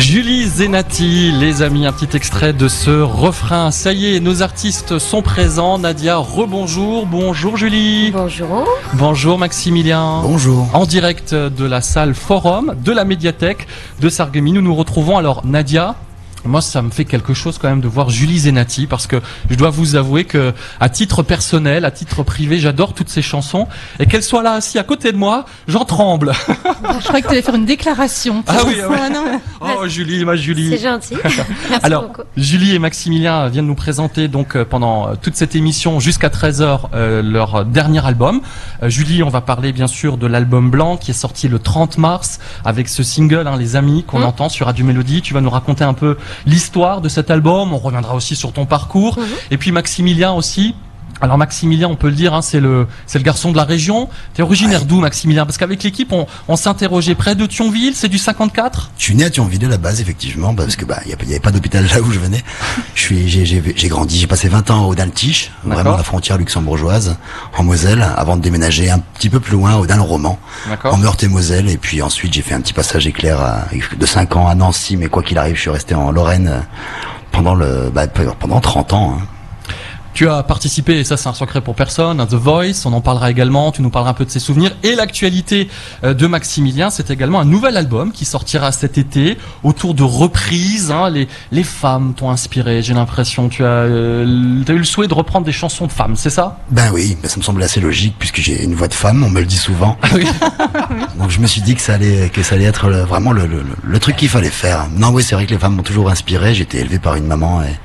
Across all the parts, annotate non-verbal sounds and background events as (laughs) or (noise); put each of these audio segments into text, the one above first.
Zenati, les amis, un petit extrait de ce refrain. Ça y est, nos artistes sont présents. Nadia, rebonjour. Bonjour Julie. Bonjour. Bonjour Maximilien. Bonjour. En direct de la salle Forum de la médiathèque de Sarreguemines. Nous nous retrouvons. Alors Nadia, moi, ça me fait quelque chose quand même de voir Julie Zenati parce que je dois vous avouer que, à titre personnel, à titre privé, j'adore toutes ces chansons et qu'elle soit là assis à côté de moi, j'en tremble. Je croyais que tu allais faire une déclaration. Ah oui, ah oui. Ah non. Oh Julie, ma Julie. C'est gentil. (laughs) Merci Alors, beaucoup. Julie et Maximilien viennent nous présenter donc euh, pendant euh, toute cette émission jusqu'à 13h euh, leur dernier album. Euh, Julie, on va parler bien sûr de l'album blanc qui est sorti le 30 mars avec ce single hein, Les Amis qu'on Mhm. entend sur Radio Mélodie. Tu vas nous raconter un peu l'histoire de cet album. On reviendra aussi sur ton parcours. Mhm. Et puis Maximilien aussi. Alors Maximilien, on peut le dire, hein, c'est le c'est le garçon de la région. T'es originaire Ouais. d'où, Maximilien? Parce qu'avec l'équipe, on, on s'interrogeait près de Thionville. C'est du 54 Je suis né à Thionville à la base, effectivement, parce que bah il y, avait pas d'hôpital là où je venais. Je suis, j'ai, j'ai, j'ai grandi, j'ai passé 20 ans au Daltiche, vraiment à la frontière luxembourgeoise, en Moselle, avant de déménager un petit peu plus loin au Dal-Roman, D'accord. en Meurthe-et-Moselle, et puis ensuite j'ai fait un petit passage éclair à- de 5 ans à Nancy, mais quoi qu'il arrive, je suis resté en Lorraine euh, pendant le, bah, pendant 30 ans. hein. Tu as participé, et ça c'est un secret pour personne, à The Voice, on en parlera également, tu nous parleras un peu de ses souvenirs. Et l'actualité euh, de Maximilien, c'est également un nouvel album qui sortira cet été, autour de reprises. hein. les, les femmes t'ont inspiré, j'ai l'impression. Tu as, euh, as eu le souhait de reprendre des chansons de femmes, c'est ça? Ben oui, ben ça me semblait assez logique puisque j'ai une voix de femme, on me le dit souvent. oui. (laughs) Donc je me suis dit que ça allait, que ça allait être le- vraiment le, le, le truc qu'il fallait faire. Non, oui, c'est vrai que les femmes m'ont toujours inspiré. J'étais élevé par une maman et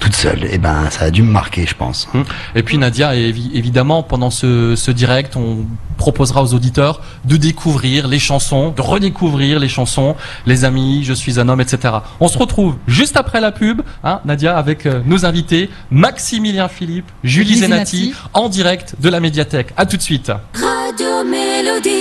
toute seule. Et ben, ça a dû me marquer, je pense. Et puis Nadia, évi- évidemment, pendant ce, ce direct, on proposera aux auditeurs de découvrir les chansons, de redécouvrir les chansons, les amis, je suis un homme, etc. On se retrouve juste après la pub, hein, Nadia, avec euh, nos invités, Maximilien Philippe, Julie Julie Zenati, Zenati. en direct de la médiathèque. À tout de suite. Radio